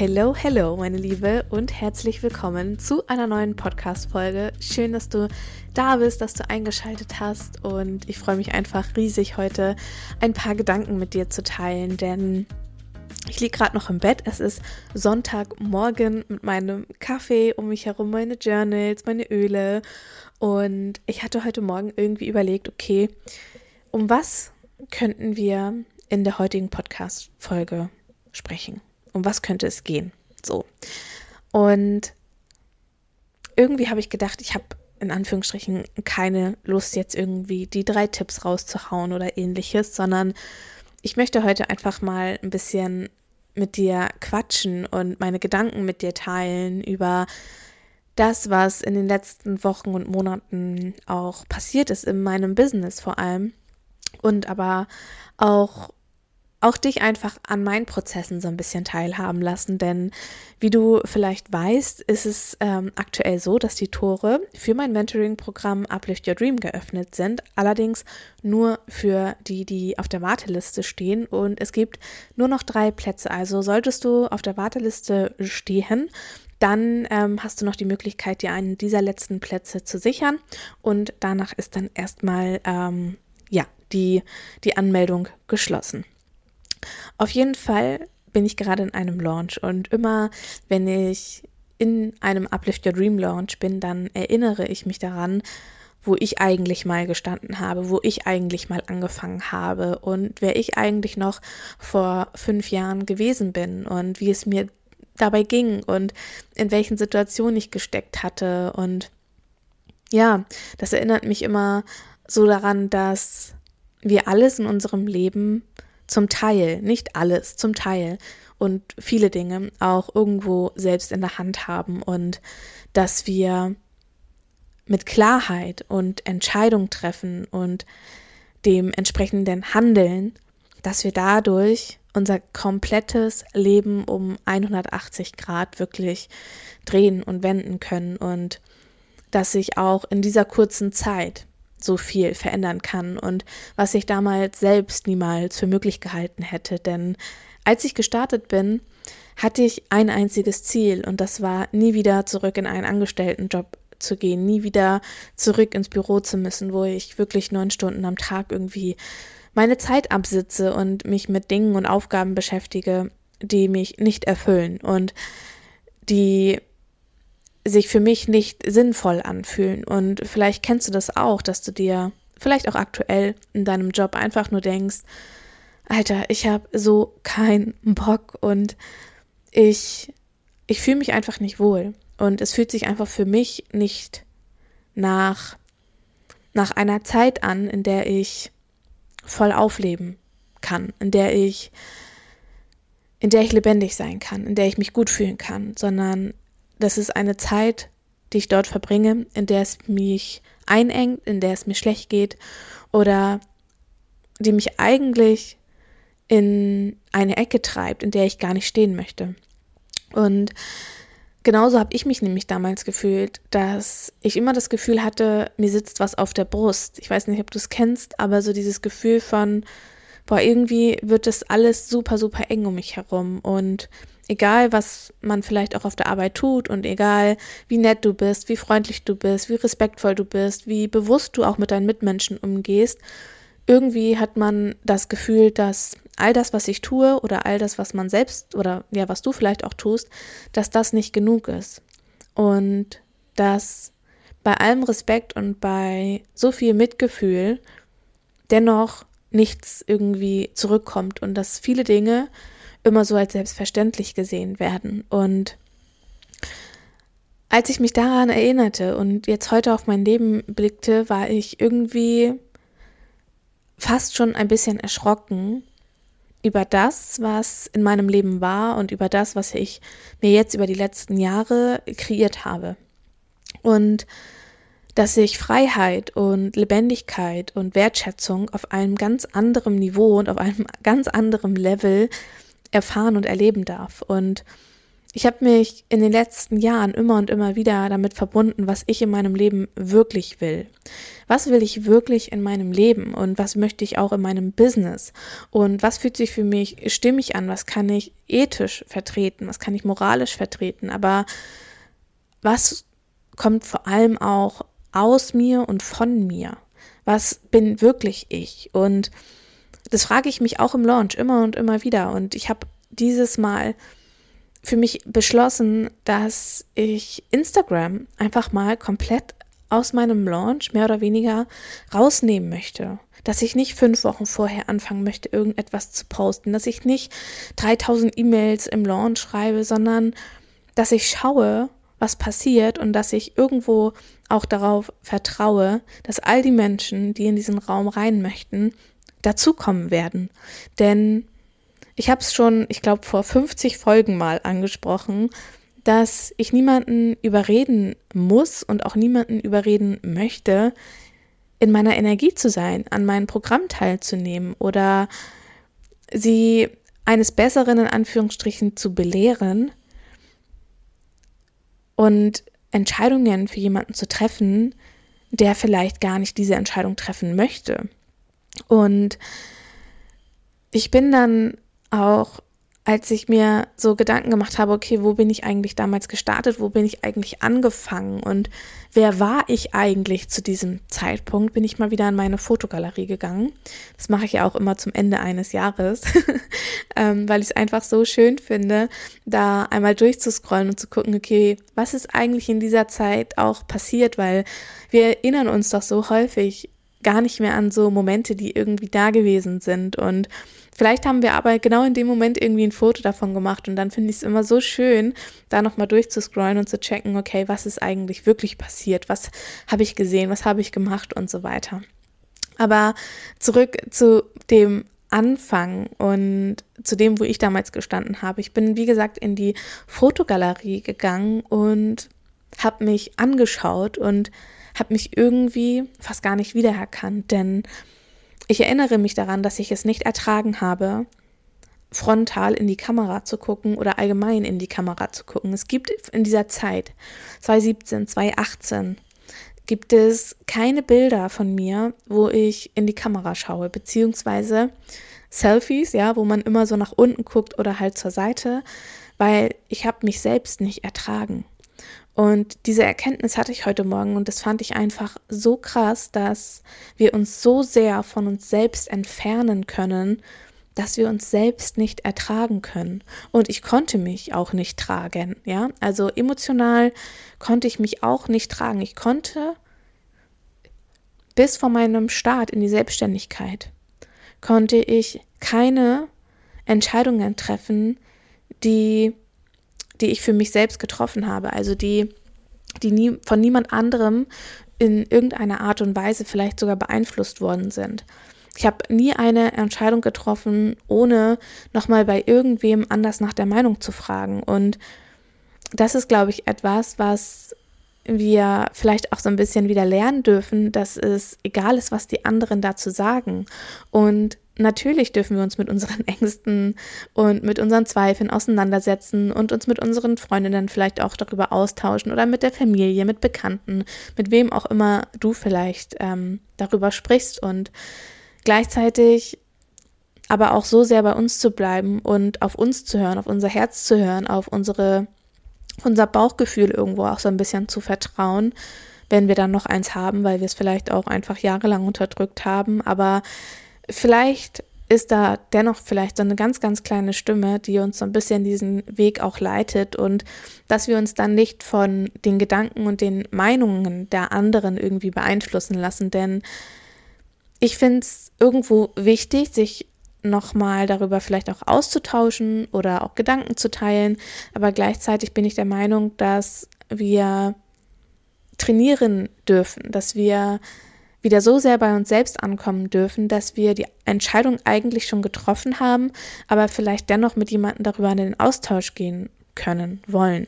Hello, hello, meine Liebe, und herzlich willkommen zu einer neuen Podcast-Folge. Schön, dass du da bist, dass du eingeschaltet hast, und ich freue mich einfach riesig, heute ein paar Gedanken mit dir zu teilen, denn ich liege gerade noch im Bett. Es ist Sonntagmorgen mit meinem Kaffee um mich herum, meine Journals, meine Öle. Und ich hatte heute Morgen irgendwie überlegt, okay, um was könnten wir in der heutigen Podcast-Folge sprechen? Um was könnte es gehen? So. Und irgendwie habe ich gedacht, ich habe in Anführungsstrichen keine Lust, jetzt irgendwie die drei Tipps rauszuhauen oder ähnliches, sondern ich möchte heute einfach mal ein bisschen mit dir quatschen und meine Gedanken mit dir teilen über das, was in den letzten Wochen und Monaten auch passiert ist in meinem Business vor allem und aber auch auch dich einfach an meinen Prozessen so ein bisschen teilhaben lassen, denn wie du vielleicht weißt, ist es ähm, aktuell so, dass die Tore für mein Mentoring-Programm Uplift Your Dream geöffnet sind, allerdings nur für die, die auf der Warteliste stehen und es gibt nur noch drei Plätze. Also solltest du auf der Warteliste stehen, dann ähm, hast du noch die Möglichkeit, dir einen dieser letzten Plätze zu sichern und danach ist dann erstmal ähm, ja die, die Anmeldung geschlossen. Auf jeden Fall bin ich gerade in einem Launch und immer, wenn ich in einem Uplift Your Dream Launch bin, dann erinnere ich mich daran, wo ich eigentlich mal gestanden habe, wo ich eigentlich mal angefangen habe und wer ich eigentlich noch vor fünf Jahren gewesen bin und wie es mir dabei ging und in welchen Situationen ich gesteckt hatte. Und ja, das erinnert mich immer so daran, dass wir alles in unserem Leben zum Teil, nicht alles, zum Teil und viele Dinge auch irgendwo selbst in der Hand haben und dass wir mit Klarheit und Entscheidung treffen und dem entsprechenden Handeln, dass wir dadurch unser komplettes Leben um 180 Grad wirklich drehen und wenden können und dass sich auch in dieser kurzen Zeit so viel verändern kann und was ich damals selbst niemals für möglich gehalten hätte. Denn als ich gestartet bin, hatte ich ein einziges Ziel und das war nie wieder zurück in einen Angestelltenjob zu gehen, nie wieder zurück ins Büro zu müssen, wo ich wirklich neun Stunden am Tag irgendwie meine Zeit absitze und mich mit Dingen und Aufgaben beschäftige, die mich nicht erfüllen und die sich für mich nicht sinnvoll anfühlen. Und vielleicht kennst du das auch, dass du dir vielleicht auch aktuell in deinem Job einfach nur denkst, Alter, ich habe so keinen Bock und ich, ich fühle mich einfach nicht wohl. Und es fühlt sich einfach für mich nicht nach, nach einer Zeit an, in der ich voll aufleben kann, in der ich, in der ich lebendig sein kann, in der ich mich gut fühlen kann, sondern das ist eine Zeit, die ich dort verbringe, in der es mich einengt, in der es mir schlecht geht oder die mich eigentlich in eine Ecke treibt, in der ich gar nicht stehen möchte. Und genauso habe ich mich nämlich damals gefühlt, dass ich immer das Gefühl hatte, mir sitzt was auf der Brust. Ich weiß nicht, ob du es kennst, aber so dieses Gefühl von, boah, irgendwie wird das alles super, super eng um mich herum und egal was man vielleicht auch auf der Arbeit tut und egal wie nett du bist, wie freundlich du bist, wie respektvoll du bist, wie bewusst du auch mit deinen Mitmenschen umgehst, irgendwie hat man das Gefühl, dass all das, was ich tue oder all das, was man selbst oder ja, was du vielleicht auch tust, dass das nicht genug ist. Und dass bei allem Respekt und bei so viel Mitgefühl dennoch nichts irgendwie zurückkommt und dass viele Dinge immer so als selbstverständlich gesehen werden. Und als ich mich daran erinnerte und jetzt heute auf mein Leben blickte, war ich irgendwie fast schon ein bisschen erschrocken über das, was in meinem Leben war und über das, was ich mir jetzt über die letzten Jahre kreiert habe. Und dass ich Freiheit und Lebendigkeit und Wertschätzung auf einem ganz anderen Niveau und auf einem ganz anderen Level erfahren und erleben darf. Und ich habe mich in den letzten Jahren immer und immer wieder damit verbunden, was ich in meinem Leben wirklich will. Was will ich wirklich in meinem Leben und was möchte ich auch in meinem Business? Und was fühlt sich für mich stimmig an? Was kann ich ethisch vertreten? Was kann ich moralisch vertreten? Aber was kommt vor allem auch aus mir und von mir? Was bin wirklich ich? Und das frage ich mich auch im Launch immer und immer wieder. Und ich habe dieses Mal für mich beschlossen, dass ich Instagram einfach mal komplett aus meinem Launch mehr oder weniger rausnehmen möchte. Dass ich nicht fünf Wochen vorher anfangen möchte, irgendetwas zu posten, dass ich nicht 3000 E-Mails im Launch schreibe, sondern dass ich schaue, was passiert und dass ich irgendwo auch darauf vertraue, dass all die Menschen, die in diesen Raum rein möchten, dazukommen werden. Denn ich habe es schon, ich glaube, vor 50 Folgen mal angesprochen, dass ich niemanden überreden muss und auch niemanden überreden möchte, in meiner Energie zu sein, an meinem Programm teilzunehmen oder sie eines Besseren in Anführungsstrichen zu belehren und Entscheidungen für jemanden zu treffen, der vielleicht gar nicht diese Entscheidung treffen möchte. Und ich bin dann auch als ich mir so Gedanken gemacht habe, okay, wo bin ich eigentlich damals gestartet, wo bin ich eigentlich angefangen? Und wer war ich eigentlich zu diesem Zeitpunkt, bin ich mal wieder in meine Fotogalerie gegangen. Das mache ich ja auch immer zum Ende eines Jahres, ähm, weil ich es einfach so schön finde, da einmal durchzuscrollen und zu gucken, okay, was ist eigentlich in dieser Zeit auch passiert, weil wir erinnern uns doch so häufig gar nicht mehr an so Momente, die irgendwie da gewesen sind. Und Vielleicht haben wir aber genau in dem Moment irgendwie ein Foto davon gemacht. Und dann finde ich es immer so schön, da nochmal durchzuscrollen und zu checken, okay, was ist eigentlich wirklich passiert, was habe ich gesehen, was habe ich gemacht? Und so weiter. Aber zurück zu dem Anfang und zu dem, wo ich damals gestanden habe. Ich bin, wie gesagt, in die Fotogalerie gegangen und habe mich angeschaut und habe mich irgendwie fast gar nicht wiedererkannt, denn ich erinnere mich daran, dass ich es nicht ertragen habe, frontal in die Kamera zu gucken oder allgemein in die Kamera zu gucken. Es gibt in dieser Zeit, 2017, 2018, gibt es keine Bilder von mir, wo ich in die Kamera schaue, beziehungsweise Selfies, ja, wo man immer so nach unten guckt oder halt zur Seite, weil ich habe mich selbst nicht ertragen. Und diese Erkenntnis hatte ich heute Morgen und das fand ich einfach so krass, dass wir uns so sehr von uns selbst entfernen können, dass wir uns selbst nicht ertragen können. Und ich konnte mich auch nicht tragen, ja? Also emotional konnte ich mich auch nicht tragen. Ich konnte bis vor meinem Start in die Selbstständigkeit konnte ich keine Entscheidungen treffen, die die ich für mich selbst getroffen habe, also die, die nie, von niemand anderem in irgendeiner Art und Weise vielleicht sogar beeinflusst worden sind. Ich habe nie eine Entscheidung getroffen, ohne nochmal bei irgendwem anders nach der Meinung zu fragen. Und das ist, glaube ich, etwas, was wir vielleicht auch so ein bisschen wieder lernen dürfen, dass es egal ist, was die anderen dazu sagen. Und natürlich dürfen wir uns mit unseren Ängsten und mit unseren Zweifeln auseinandersetzen und uns mit unseren Freundinnen vielleicht auch darüber austauschen oder mit der Familie, mit Bekannten, mit wem auch immer du vielleicht ähm, darüber sprichst und gleichzeitig aber auch so sehr bei uns zu bleiben und auf uns zu hören, auf unser Herz zu hören, auf unsere, unser Bauchgefühl irgendwo auch so ein bisschen zu vertrauen, wenn wir dann noch eins haben, weil wir es vielleicht auch einfach jahrelang unterdrückt haben, aber vielleicht ist da dennoch vielleicht so eine ganz, ganz kleine Stimme, die uns so ein bisschen diesen Weg auch leitet und dass wir uns dann nicht von den Gedanken und den Meinungen der anderen irgendwie beeinflussen lassen. Denn ich finde es irgendwo wichtig, sich nochmal darüber vielleicht auch auszutauschen oder auch Gedanken zu teilen. Aber gleichzeitig bin ich der Meinung, dass wir trainieren dürfen, dass wir wieder so sehr bei uns selbst ankommen dürfen, dass wir die Entscheidung eigentlich schon getroffen haben, aber vielleicht dennoch mit jemandem darüber in den Austausch gehen können, wollen.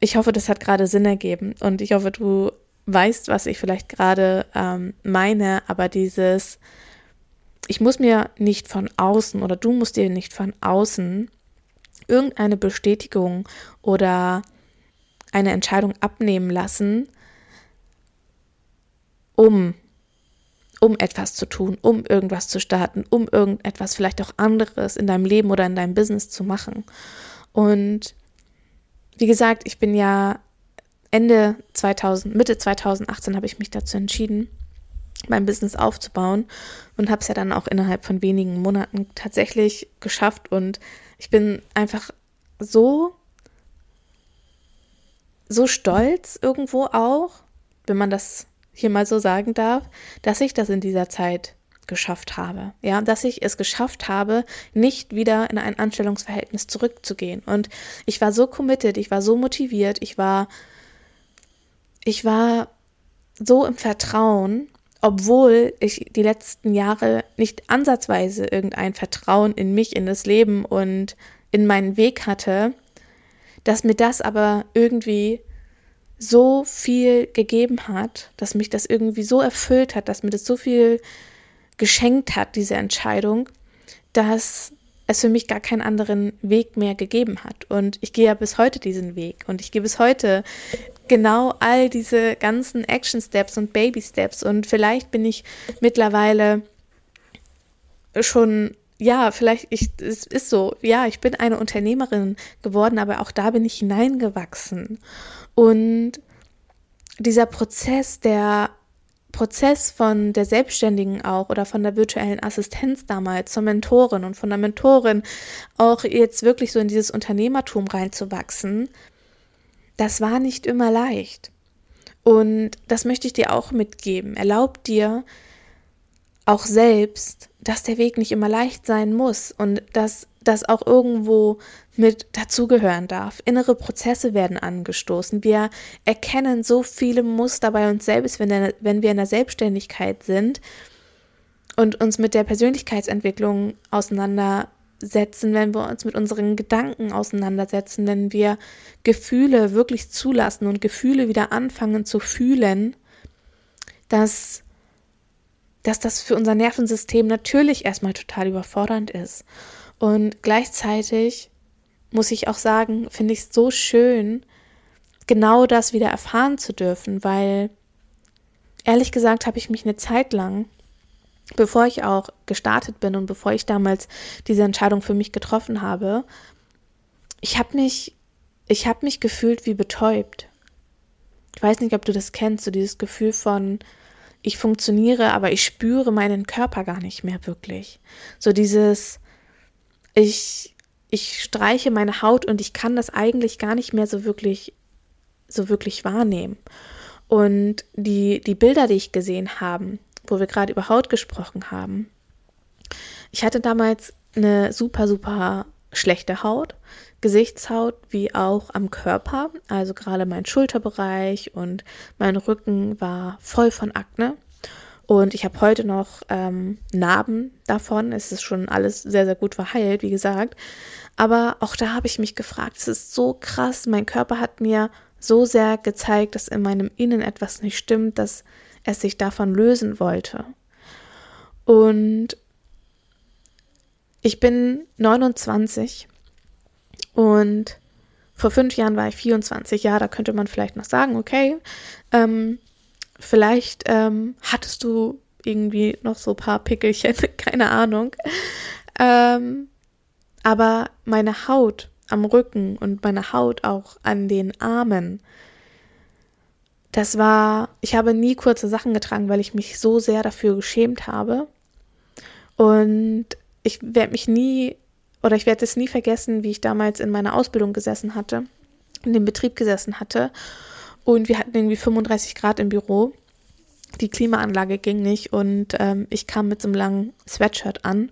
Ich hoffe, das hat gerade Sinn ergeben und ich hoffe, du weißt, was ich vielleicht gerade ähm, meine, aber dieses, ich muss mir nicht von außen oder du musst dir nicht von außen irgendeine Bestätigung oder eine Entscheidung abnehmen lassen, um um etwas zu tun, um irgendwas zu starten, um irgendetwas vielleicht auch anderes in deinem Leben oder in deinem Business zu machen. Und wie gesagt, ich bin ja Ende 2000, Mitte 2018 habe ich mich dazu entschieden, mein Business aufzubauen und habe es ja dann auch innerhalb von wenigen Monaten tatsächlich geschafft und ich bin einfach so so stolz irgendwo auch, wenn man das hier mal so sagen darf, dass ich das in dieser Zeit geschafft habe. Ja, dass ich es geschafft habe, nicht wieder in ein Anstellungsverhältnis zurückzugehen. Und ich war so committed, ich war so motiviert, ich war, ich war so im Vertrauen, obwohl ich die letzten Jahre nicht ansatzweise irgendein Vertrauen in mich, in das Leben und in meinen Weg hatte, dass mir das aber irgendwie so viel gegeben hat, dass mich das irgendwie so erfüllt hat, dass mir das so viel geschenkt hat, diese Entscheidung, dass es für mich gar keinen anderen Weg mehr gegeben hat. Und ich gehe ja bis heute diesen Weg und ich gehe bis heute genau all diese ganzen Action Steps und Baby Steps und vielleicht bin ich mittlerweile schon ja, vielleicht ich, es ist so, ja, ich bin eine Unternehmerin geworden, aber auch da bin ich hineingewachsen. Und dieser Prozess, der Prozess von der Selbstständigen auch oder von der virtuellen Assistenz damals zur Mentorin und von der Mentorin auch jetzt wirklich so in dieses Unternehmertum reinzuwachsen, das war nicht immer leicht. Und das möchte ich dir auch mitgeben. Erlaub dir auch selbst, dass der Weg nicht immer leicht sein muss und dass das auch irgendwo mit dazugehören darf. Innere Prozesse werden angestoßen. Wir erkennen so viele Muster bei uns selbst, wenn, der, wenn wir in der Selbstständigkeit sind und uns mit der Persönlichkeitsentwicklung auseinandersetzen, wenn wir uns mit unseren Gedanken auseinandersetzen, wenn wir Gefühle wirklich zulassen und Gefühle wieder anfangen zu fühlen, dass dass das für unser Nervensystem natürlich erstmal total überfordernd ist. Und gleichzeitig muss ich auch sagen, finde ich es so schön, genau das wieder erfahren zu dürfen, weil ehrlich gesagt habe ich mich eine Zeit lang, bevor ich auch gestartet bin und bevor ich damals diese Entscheidung für mich getroffen habe, ich habe mich, ich habe mich gefühlt wie betäubt. Ich weiß nicht, ob du das kennst, so dieses Gefühl von, ich funktioniere, aber ich spüre meinen Körper gar nicht mehr wirklich. So dieses, ich, ich streiche meine Haut und ich kann das eigentlich gar nicht mehr so wirklich, so wirklich wahrnehmen. Und die, die Bilder, die ich gesehen habe, wo wir gerade über Haut gesprochen haben, ich hatte damals eine super, super schlechte Haut, Gesichtshaut wie auch am Körper. Also gerade mein Schulterbereich und mein Rücken war voll von Akne. Und ich habe heute noch ähm, Narben davon. Es ist schon alles sehr, sehr gut verheilt, wie gesagt. Aber auch da habe ich mich gefragt, es ist so krass. Mein Körper hat mir so sehr gezeigt, dass in meinem Innen etwas nicht stimmt, dass er sich davon lösen wollte. Und ich bin 29 und vor fünf Jahren war ich 24. Ja, da könnte man vielleicht noch sagen, okay, ähm, Vielleicht ähm, hattest du irgendwie noch so ein paar Pickelchen, keine Ahnung. Ähm, aber meine Haut am Rücken und meine Haut auch an den Armen, das war, ich habe nie kurze Sachen getragen, weil ich mich so sehr dafür geschämt habe. Und ich werde mich nie, oder ich werde es nie vergessen, wie ich damals in meiner Ausbildung gesessen hatte, in dem Betrieb gesessen hatte und wir hatten irgendwie 35 Grad im Büro. Die Klimaanlage ging nicht und ähm, ich kam mit so einem langen Sweatshirt an.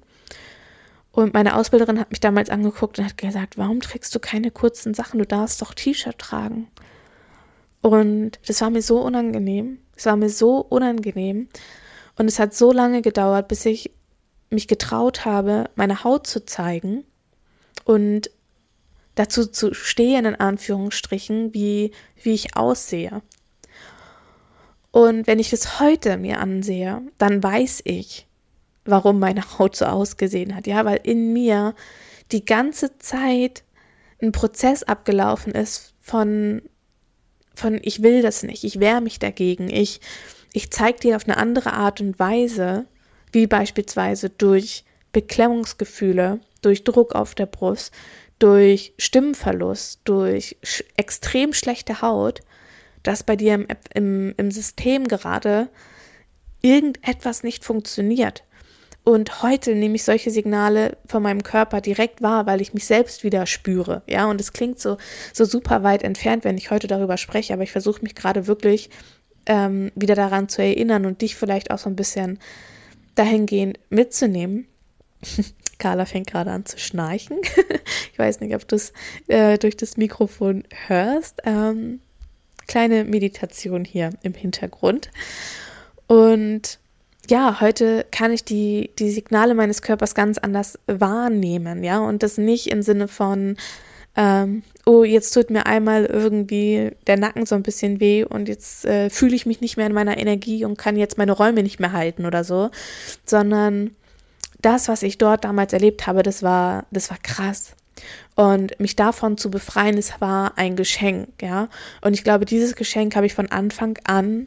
Und meine Ausbilderin hat mich damals angeguckt und hat gesagt, warum trägst du keine kurzen Sachen? Du darfst doch T-Shirt tragen. Und das war mir so unangenehm. Es war mir so unangenehm. Und es hat so lange gedauert, bis ich mich getraut habe, meine Haut zu zeigen und dazu zu stehen, in Anführungsstrichen, wie, wie ich aussehe. Und wenn ich das heute mir ansehe, dann weiß ich, warum meine Haut so ausgesehen hat. Ja, weil in mir die ganze Zeit ein Prozess abgelaufen ist von, von ich will das nicht, ich wehre mich dagegen, ich, ich zeige dir auf eine andere Art und Weise, wie beispielsweise durch Beklemmungsgefühle, durch Druck auf der Brust, durch Stimmenverlust, durch sch extrem schlechte Haut, dass bei dir im, im, im System gerade irgendetwas nicht funktioniert. Und heute nehme ich solche Signale von meinem Körper direkt wahr, weil ich mich selbst wieder spüre. Ja, und es klingt so, so super weit entfernt, wenn ich heute darüber spreche, aber ich versuche mich gerade wirklich ähm, wieder daran zu erinnern und dich vielleicht auch so ein bisschen dahingehend mitzunehmen. Carla fängt gerade an zu schnarchen. ich weiß nicht, ob du es äh, durch das Mikrofon hörst. Ähm, kleine Meditation hier im Hintergrund. Und ja, heute kann ich die, die Signale meines Körpers ganz anders wahrnehmen, ja, und das nicht im Sinne von, ähm, oh, jetzt tut mir einmal irgendwie der Nacken so ein bisschen weh und jetzt äh, fühle ich mich nicht mehr in meiner Energie und kann jetzt meine Räume nicht mehr halten oder so, sondern das, was ich dort damals erlebt habe, das war, das war krass. Und mich davon zu befreien, es war ein Geschenk, ja. Und ich glaube, dieses Geschenk habe ich von Anfang an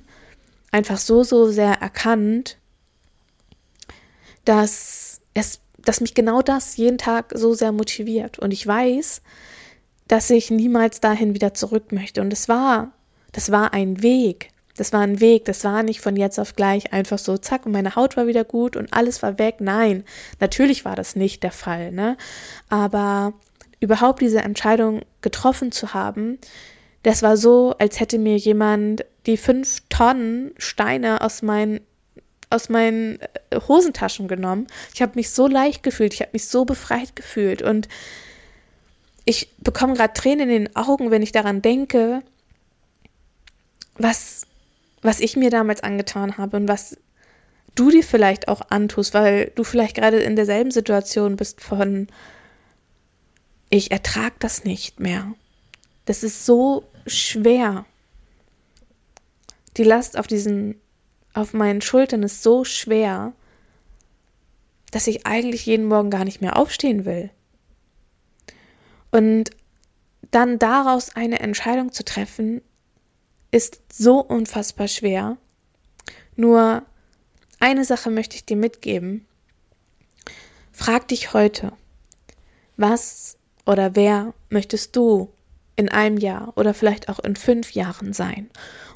einfach so, so sehr erkannt, dass es, dass mich genau das jeden Tag so sehr motiviert. Und ich weiß, dass ich niemals dahin wieder zurück möchte. Und es war, das war ein Weg. Das war ein Weg, das war nicht von jetzt auf gleich einfach so, zack, und meine Haut war wieder gut und alles war weg. Nein, natürlich war das nicht der Fall, ne? Aber überhaupt diese Entscheidung getroffen zu haben, das war so, als hätte mir jemand die fünf Tonnen Steine aus meinen aus meinen äh, Hosentaschen genommen. Ich habe mich so leicht gefühlt, ich habe mich so befreit gefühlt und ich bekomme gerade Tränen in den Augen, wenn ich daran denke, was, was ich mir damals angetan habe und was du dir vielleicht auch antust, weil du vielleicht gerade in derselben Situation bist von, ich ertrage das nicht mehr. Das ist so schwer. Die Last auf diesen auf meinen Schultern ist so schwer, dass ich eigentlich jeden Morgen gar nicht mehr aufstehen will. Und dann daraus eine Entscheidung zu treffen, ist so unfassbar schwer. Nur eine Sache möchte ich dir mitgeben. Frag dich heute, was oder wer möchtest du in einem Jahr oder vielleicht auch in fünf Jahren sein?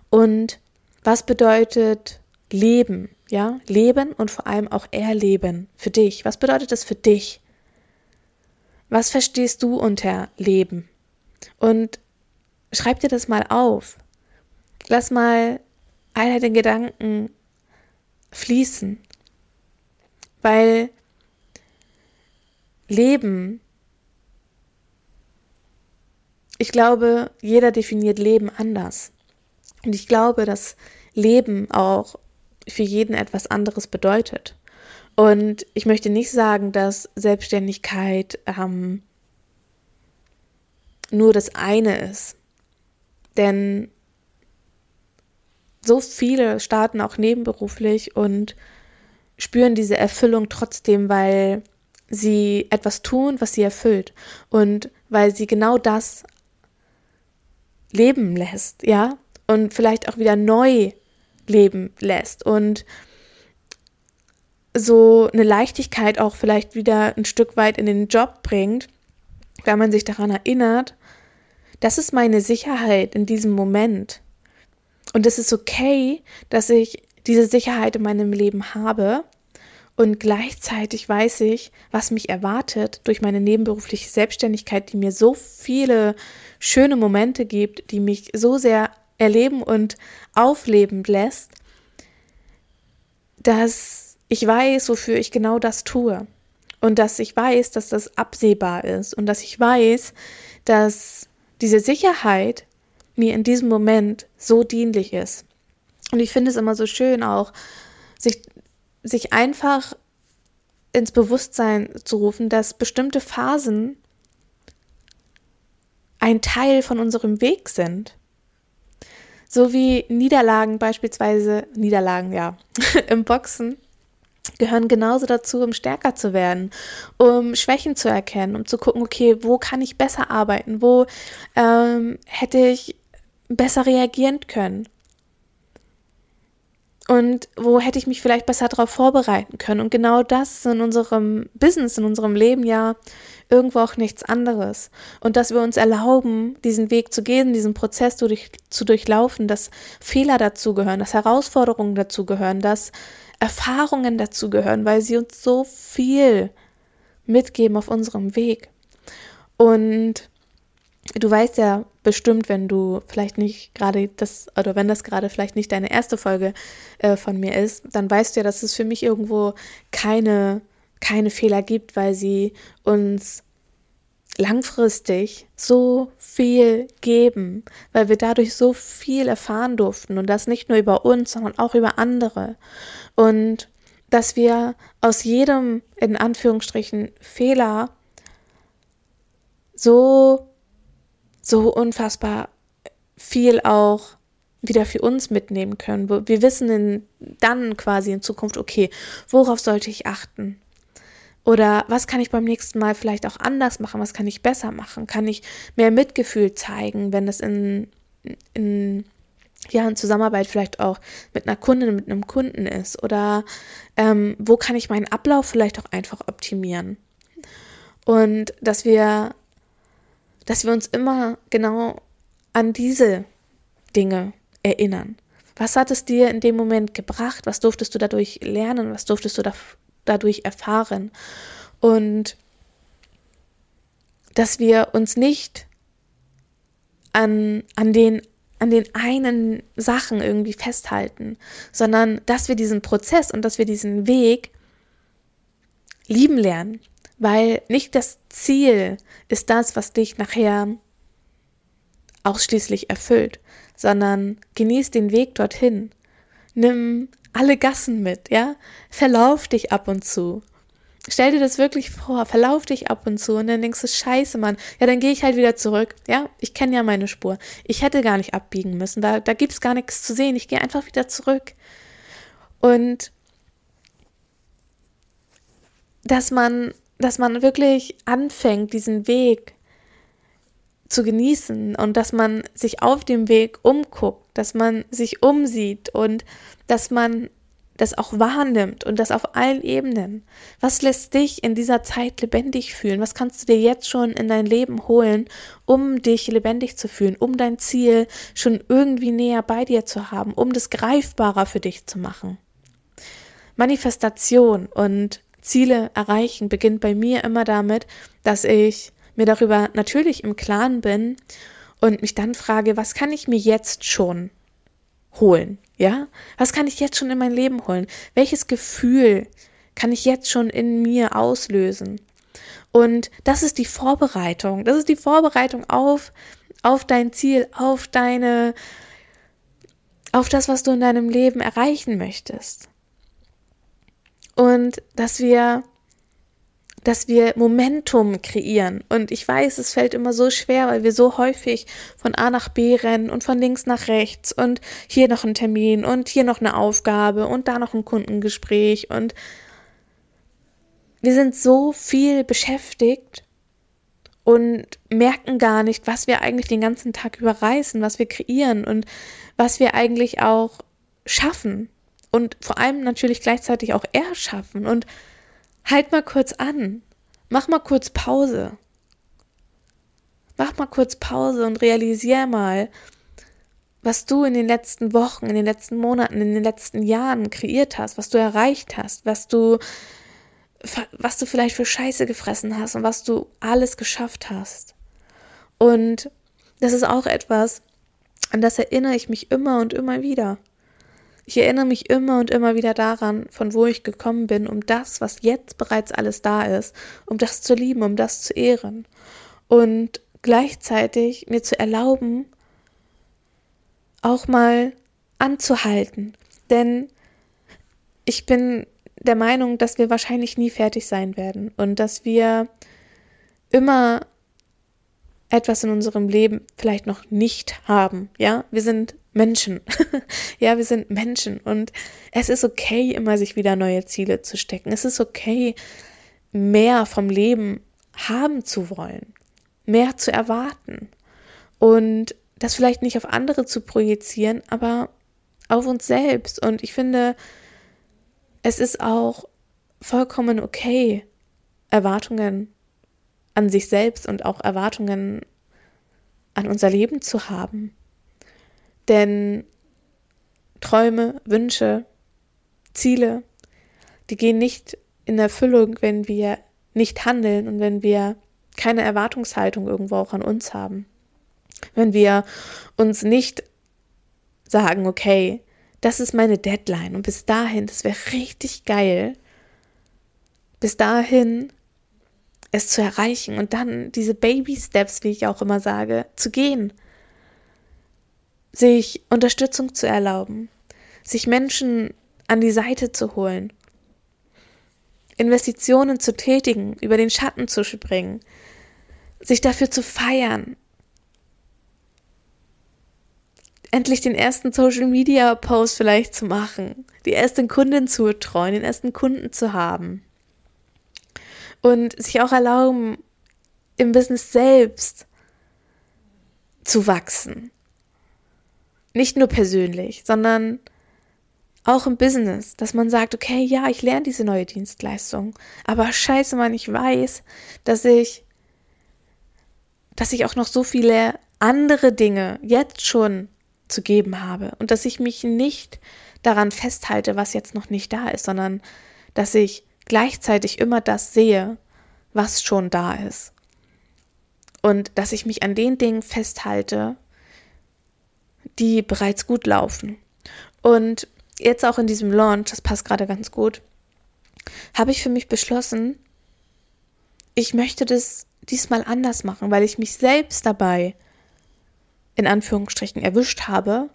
Und was bedeutet Leben, ja, Leben und vor allem auch erleben für dich. Was bedeutet das für dich? Was verstehst du unter Leben? Und schreib dir das mal auf. Lass mal all deine Gedanken fließen. Weil Leben, ich glaube, jeder definiert Leben anders. Und ich glaube, dass Leben auch für jeden etwas anderes bedeutet. Und ich möchte nicht sagen, dass Selbstständigkeit ähm, nur das eine ist. Denn so viele starten auch nebenberuflich und spüren diese Erfüllung trotzdem, weil sie etwas tun, was sie erfüllt und weil sie genau das leben lässt, ja, und vielleicht auch wieder neu leben lässt und so eine Leichtigkeit auch vielleicht wieder ein Stück weit in den Job bringt, weil man sich daran erinnert, das ist meine Sicherheit in diesem Moment. Und es ist okay, dass ich diese Sicherheit in meinem Leben habe. Und gleichzeitig weiß ich, was mich erwartet durch meine nebenberufliche Selbstständigkeit, die mir so viele schöne Momente gibt, die mich so sehr erleben und aufleben lässt, dass ich weiß, wofür ich genau das tue. Und dass ich weiß, dass das absehbar ist. Und dass ich weiß, dass diese Sicherheit mir in diesem Moment so dienlich ist. Und ich finde es immer so schön auch, sich, sich einfach ins Bewusstsein zu rufen, dass bestimmte Phasen ein Teil von unserem Weg sind. So wie Niederlagen beispielsweise, Niederlagen ja, im Boxen gehören genauso dazu, um stärker zu werden, um Schwächen zu erkennen, um zu gucken, okay, wo kann ich besser arbeiten, wo ähm, hätte ich besser reagieren können und wo hätte ich mich vielleicht besser darauf vorbereiten können. Und genau das ist in unserem Business, in unserem Leben ja irgendwo auch nichts anderes. Und dass wir uns erlauben, diesen Weg zu gehen, diesen Prozess durch, zu durchlaufen, dass Fehler dazugehören, dass Herausforderungen dazugehören, dass Erfahrungen dazugehören, weil sie uns so viel mitgeben auf unserem Weg. Und du weißt ja bestimmt, wenn du vielleicht nicht gerade das, oder wenn das gerade vielleicht nicht deine erste Folge äh, von mir ist, dann weißt du ja, dass es für mich irgendwo keine, keine Fehler gibt, weil sie uns langfristig so viel geben, weil wir dadurch so viel erfahren durften und das nicht nur über uns, sondern auch über andere. Und dass wir aus jedem, in Anführungsstrichen, Fehler so, so unfassbar viel auch wieder für uns mitnehmen können. Wir wissen in, dann quasi in Zukunft, okay, worauf sollte ich achten? Oder was kann ich beim nächsten Mal vielleicht auch anders machen? Was kann ich besser machen? Kann ich mehr Mitgefühl zeigen, wenn es in, in, ja, in Zusammenarbeit vielleicht auch mit einer Kundin, mit einem Kunden ist? Oder ähm, wo kann ich meinen Ablauf vielleicht auch einfach optimieren? Und dass wir, dass wir uns immer genau an diese Dinge erinnern. Was hat es dir in dem Moment gebracht? Was durftest du dadurch lernen? Was durftest du da, dadurch erfahren. Und dass wir uns nicht an, an, den, an den einen Sachen irgendwie festhalten, sondern dass wir diesen Prozess und dass wir diesen Weg lieben lernen. Weil nicht das Ziel ist das, was dich nachher ausschließlich erfüllt, sondern genieß den Weg dorthin. Nimm alle Gassen mit, ja? Verlauf dich ab und zu. Stell dir das wirklich vor, verlauf dich ab und zu und dann denkst du, scheiße, Mann, ja, dann gehe ich halt wieder zurück. Ja, ich kenne ja meine Spur. Ich hätte gar nicht abbiegen müssen. Da, da gibt es gar nichts zu sehen. Ich gehe einfach wieder zurück. Und dass man, dass man wirklich anfängt, diesen Weg zu genießen und dass man sich auf dem Weg umguckt, dass man sich umsieht und dass man das auch wahrnimmt und das auf allen Ebenen. Was lässt dich in dieser Zeit lebendig fühlen? Was kannst du dir jetzt schon in dein Leben holen, um dich lebendig zu fühlen, um dein Ziel schon irgendwie näher bei dir zu haben, um das greifbarer für dich zu machen? Manifestation und Ziele erreichen beginnt bei mir immer damit, dass ich mir darüber natürlich im Klaren bin und mich dann frage, was kann ich mir jetzt schon holen? Ja? Was kann ich jetzt schon in mein Leben holen? Welches Gefühl kann ich jetzt schon in mir auslösen? Und das ist die Vorbereitung. Das ist die Vorbereitung auf, auf dein Ziel, auf deine, auf das, was du in deinem Leben erreichen möchtest. Und dass wir dass wir Momentum kreieren. Und ich weiß, es fällt immer so schwer, weil wir so häufig von A nach B rennen und von links nach rechts und hier noch ein Termin und hier noch eine Aufgabe und da noch ein Kundengespräch und wir sind so viel beschäftigt und merken gar nicht, was wir eigentlich den ganzen Tag überreißen, was wir kreieren und was wir eigentlich auch schaffen und vor allem natürlich gleichzeitig auch erschaffen und Halt mal kurz an. Mach mal kurz Pause. Mach mal kurz Pause und realisier mal, was du in den letzten Wochen, in den letzten Monaten, in den letzten Jahren kreiert hast, was du erreicht hast, was du, was du vielleicht für Scheiße gefressen hast und was du alles geschafft hast. Und das ist auch etwas, an das erinnere ich mich immer und immer wieder. Ich erinnere mich immer und immer wieder daran, von wo ich gekommen bin, um das, was jetzt bereits alles da ist, um das zu lieben, um das zu ehren. Und gleichzeitig mir zu erlauben, auch mal anzuhalten. Denn ich bin der Meinung, dass wir wahrscheinlich nie fertig sein werden und dass wir immer etwas in unserem Leben vielleicht noch nicht haben. Ja, wir sind Menschen. ja, wir sind Menschen und es ist okay, immer sich wieder neue Ziele zu stecken. Es ist okay, mehr vom Leben haben zu wollen, mehr zu erwarten und das vielleicht nicht auf andere zu projizieren, aber auf uns selbst. Und ich finde, es ist auch vollkommen okay, Erwartungen an sich selbst und auch Erwartungen an unser Leben zu haben. Denn Träume, Wünsche, Ziele, die gehen nicht in Erfüllung, wenn wir nicht handeln und wenn wir keine Erwartungshaltung irgendwo auch an uns haben. Wenn wir uns nicht sagen, okay, das ist meine Deadline und bis dahin, das wäre richtig geil, bis dahin es zu erreichen und dann diese Baby Steps, wie ich auch immer sage, zu gehen, sich Unterstützung zu erlauben, sich Menschen an die Seite zu holen, Investitionen zu tätigen, über den Schatten zu springen, sich dafür zu feiern, endlich den ersten Social Media Post vielleicht zu machen, die ersten Kunden zu betreuen, den ersten Kunden zu haben und sich auch erlauben, im Business selbst zu wachsen. Nicht nur persönlich, sondern auch im Business, dass man sagt, okay, ja, ich lerne diese neue Dienstleistung, aber scheiße, man, ich weiß, dass ich, dass ich auch noch so viele andere Dinge jetzt schon zu geben habe und dass ich mich nicht daran festhalte, was jetzt noch nicht da ist, sondern dass ich gleichzeitig immer das sehe, was schon da ist. Und dass ich mich an den Dingen festhalte, die bereits gut laufen. Und jetzt auch in diesem Launch, das passt gerade ganz gut, habe ich für mich beschlossen, ich möchte das diesmal anders machen, weil ich mich selbst dabei in Anführungsstrichen erwischt habe,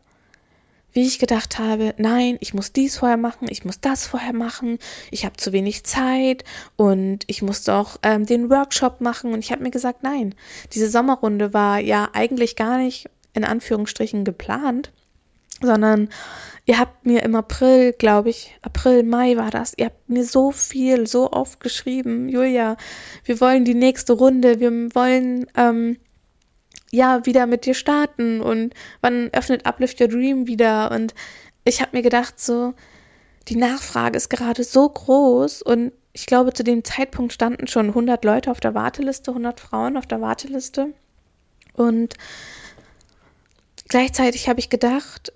wie ich gedacht habe, nein, ich muss dies vorher machen, ich muss das vorher machen, ich habe zu wenig Zeit und ich muss doch ähm, den Workshop machen. Und ich habe mir gesagt, nein, diese Sommerrunde war ja eigentlich gar nicht in Anführungsstrichen geplant, sondern ihr habt mir im April, glaube ich, April, Mai war das, ihr habt mir so viel, so oft geschrieben, Julia, wir wollen die nächste Runde, wir wollen ähm, ja wieder mit dir starten und wann öffnet Uplift Your Dream wieder? Und ich habe mir gedacht so die Nachfrage ist gerade so groß und ich glaube zu dem Zeitpunkt standen schon 100 Leute auf der Warteliste, 100 Frauen auf der Warteliste. Und gleichzeitig habe ich gedacht,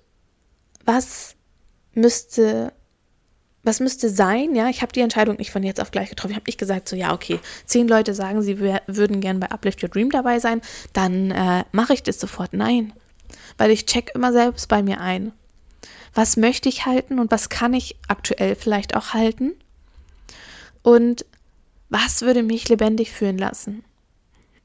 was müsste was müsste sein? Ja, ich habe die Entscheidung nicht von jetzt auf gleich getroffen. Ich habe nicht gesagt, so ja, okay, zehn Leute sagen, sie würden gern bei Uplift Your Dream dabei sein, dann äh, mache ich das sofort. Nein, weil ich check immer selbst bei mir ein. Was möchte ich halten und was kann ich aktuell vielleicht auch halten? Und was würde mich lebendig fühlen lassen?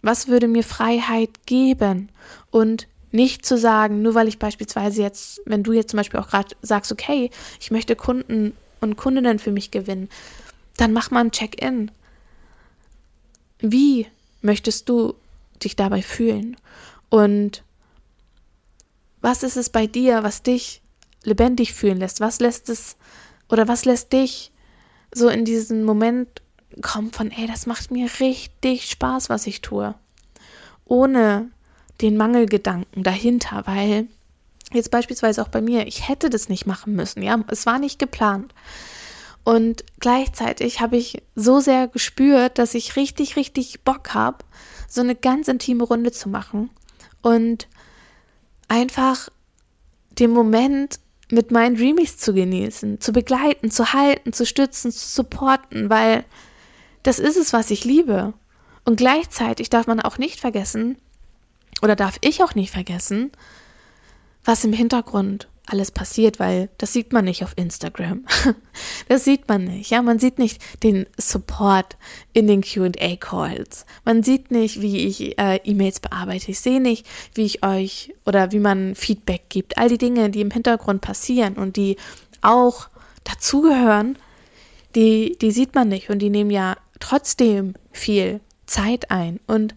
Was würde mir Freiheit geben? Und nicht zu sagen, nur weil ich beispielsweise jetzt, wenn du jetzt zum Beispiel auch gerade sagst, okay, ich möchte Kunden und Kundinnen für mich gewinnen, dann mach mal ein Check-in. Wie möchtest du dich dabei fühlen? Und was ist es bei dir, was dich lebendig fühlen lässt? Was lässt es oder was lässt dich so in diesen Moment kommen von, ey, das macht mir richtig Spaß, was ich tue? Ohne den Mangelgedanken dahinter, weil Jetzt beispielsweise auch bei mir, ich hätte das nicht machen müssen, ja, es war nicht geplant. Und gleichzeitig habe ich so sehr gespürt, dass ich richtig, richtig Bock habe, so eine ganz intime Runde zu machen und einfach den Moment mit meinen Dreamies zu genießen, zu begleiten, zu halten, zu stützen, zu supporten, weil das ist es, was ich liebe. Und gleichzeitig darf man auch nicht vergessen, oder darf ich auch nicht vergessen, was im Hintergrund alles passiert, weil das sieht man nicht auf Instagram. Das sieht man nicht. Ja, man sieht nicht den Support in den QA Calls. Man sieht nicht, wie ich äh, E-Mails bearbeite. Ich sehe nicht, wie ich euch oder wie man Feedback gibt. All die Dinge, die im Hintergrund passieren und die auch dazugehören, die, die sieht man nicht und die nehmen ja trotzdem viel Zeit ein. Und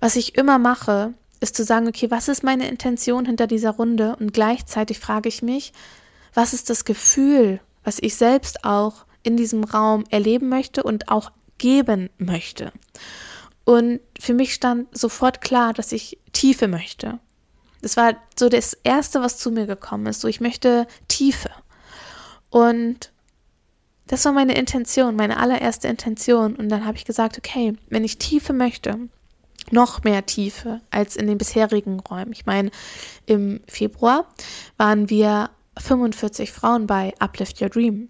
was ich immer mache, ist zu sagen, okay, was ist meine Intention hinter dieser Runde? Und gleichzeitig frage ich mich, was ist das Gefühl, was ich selbst auch in diesem Raum erleben möchte und auch geben möchte. Und für mich stand sofort klar, dass ich Tiefe möchte. Das war so das Erste, was zu mir gekommen ist. So, ich möchte Tiefe. Und das war meine Intention, meine allererste Intention. Und dann habe ich gesagt, okay, wenn ich Tiefe möchte, noch mehr Tiefe als in den bisherigen Räumen. Ich meine, im Februar waren wir 45 Frauen bei Uplift Your Dream.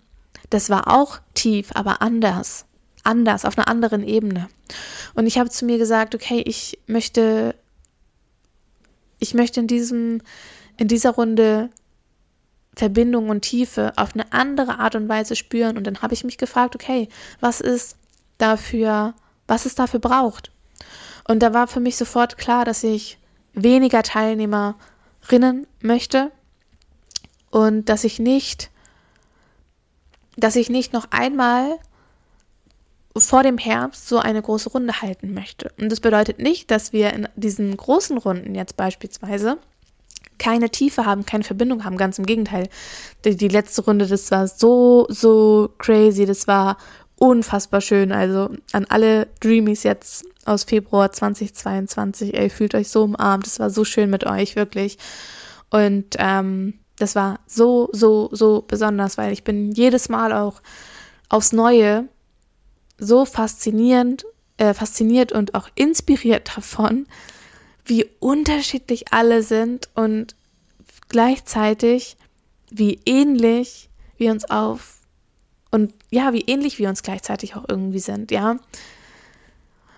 Das war auch tief, aber anders. Anders, auf einer anderen Ebene. Und ich habe zu mir gesagt, okay, ich möchte, ich möchte in diesem, in dieser Runde Verbindung und Tiefe auf eine andere Art und Weise spüren. Und dann habe ich mich gefragt, okay, was ist dafür, was es dafür braucht? Und da war für mich sofort klar, dass ich weniger Teilnehmerinnen möchte und dass ich nicht, dass ich nicht noch einmal vor dem Herbst so eine große Runde halten möchte. Und das bedeutet nicht, dass wir in diesen großen Runden jetzt beispielsweise keine Tiefe haben, keine Verbindung haben. Ganz im Gegenteil. Die, die letzte Runde, das war so, so crazy. Das war unfassbar schön. Also an alle Dreamies jetzt aus Februar 2022, ey, fühlt euch so umarmt. Das war so schön mit euch, wirklich. Und ähm, das war so, so, so besonders, weil ich bin jedes Mal auch aufs Neue so faszinierend, äh, fasziniert und auch inspiriert davon, wie unterschiedlich alle sind und gleichzeitig wie ähnlich wir uns auf und ja, wie ähnlich wir uns gleichzeitig auch irgendwie sind, ja.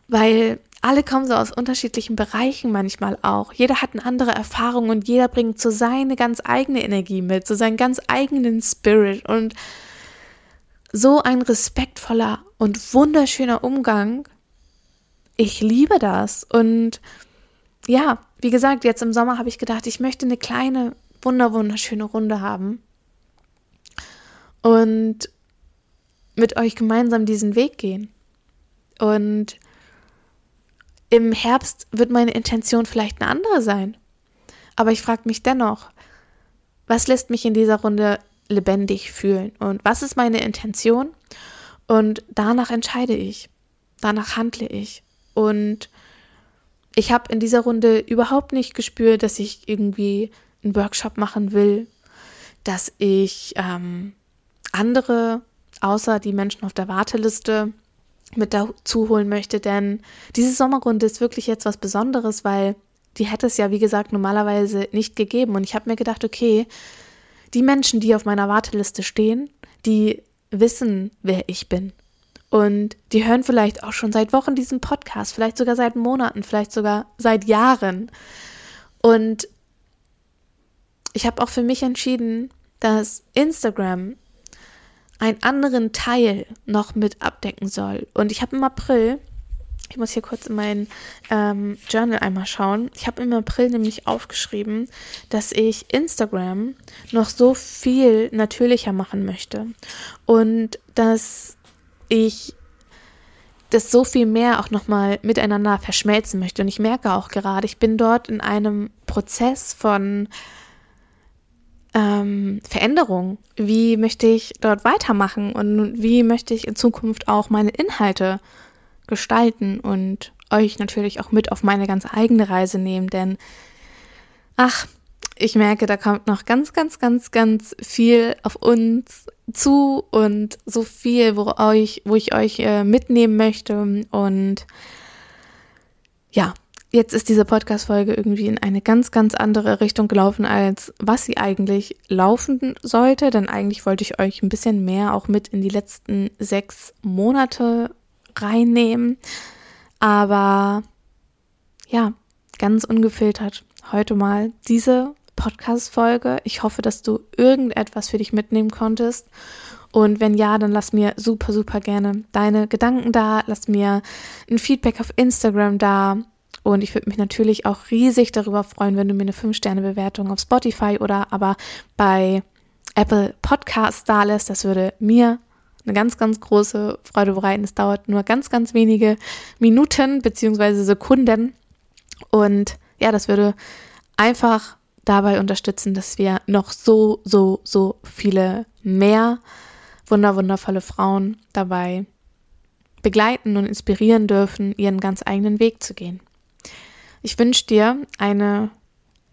Weil alle kommen so aus unterschiedlichen Bereichen manchmal auch. Jeder hat eine andere Erfahrung und jeder bringt so seine ganz eigene Energie mit, so seinen ganz eigenen Spirit und so ein respektvoller und wunderschöner Umgang. Ich liebe das und ja, wie gesagt, jetzt im Sommer habe ich gedacht, ich möchte eine kleine, wunder wunderschöne Runde haben und mit euch gemeinsam diesen Weg gehen. Und im Herbst wird meine Intention vielleicht eine andere sein. Aber ich frage mich dennoch, was lässt mich in dieser Runde lebendig fühlen und was ist meine Intention? Und danach entscheide ich, danach handle ich. Und ich habe in dieser Runde überhaupt nicht gespürt, dass ich irgendwie einen Workshop machen will, dass ich ähm, andere, außer die Menschen auf der Warteliste, mit dazu holen möchte, denn diese Sommerrunde ist wirklich jetzt was Besonderes, weil die hätte es ja, wie gesagt, normalerweise nicht gegeben. Und ich habe mir gedacht, okay, die Menschen, die auf meiner Warteliste stehen, die wissen, wer ich bin. Und die hören vielleicht auch schon seit Wochen diesen Podcast, vielleicht sogar seit Monaten, vielleicht sogar seit Jahren. Und ich habe auch für mich entschieden, dass Instagram einen anderen Teil noch mit abdecken soll. Und ich habe im April, ich muss hier kurz in mein ähm, Journal einmal schauen, ich habe im April nämlich aufgeschrieben, dass ich Instagram noch so viel natürlicher machen möchte und dass ich das so viel mehr auch nochmal miteinander verschmelzen möchte. Und ich merke auch gerade, ich bin dort in einem Prozess von ähm, Veränderung? Wie möchte ich dort weitermachen und wie möchte ich in Zukunft auch meine Inhalte gestalten und euch natürlich auch mit auf meine ganz eigene Reise nehmen? Denn, ach, ich merke, da kommt noch ganz, ganz, ganz, ganz viel auf uns zu und so viel, wo, euch, wo ich euch äh, mitnehmen möchte. Und ja, jetzt ist diese Podcast-Folge irgendwie in eine ganz, ganz andere Richtung gelaufen, als was sie eigentlich laufen sollte. Denn eigentlich wollte ich euch ein bisschen mehr auch mit in die letzten sechs Monate reinnehmen. Aber ja, ganz ungefiltert heute mal diese Podcast-Folge. Ich hoffe, dass du irgendetwas für dich mitnehmen konntest. Und wenn ja, dann lass mir super, super gerne deine Gedanken da. Lass mir ein Feedback auf Instagram da. Und ich würde mich natürlich auch riesig darüber freuen, wenn du mir eine 5-Sterne-Bewertung auf Spotify oder aber bei Apple Podcasts da lässt. Das würde mir eine ganz, ganz große Freude bereiten. Es dauert nur ganz, ganz wenige Minuten bzw. Sekunden. Und ja, das würde einfach dabei unterstützen, dass wir noch so, so, so viele mehr wunder, wundervolle Frauen dabei begleiten und inspirieren dürfen, ihren ganz eigenen Weg zu gehen. Ich wünsche dir eine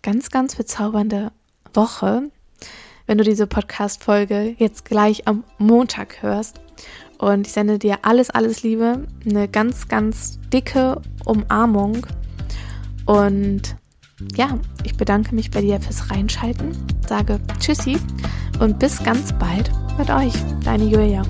ganz, ganz bezaubernde Woche, wenn du diese Podcast-Folge jetzt gleich am Montag hörst. Und ich sende dir alles, alles Liebe, eine ganz, ganz dicke Umarmung. Und ja, ich bedanke mich bei dir fürs Reinschalten, sage Tschüssi und bis ganz bald mit euch, deine Julia.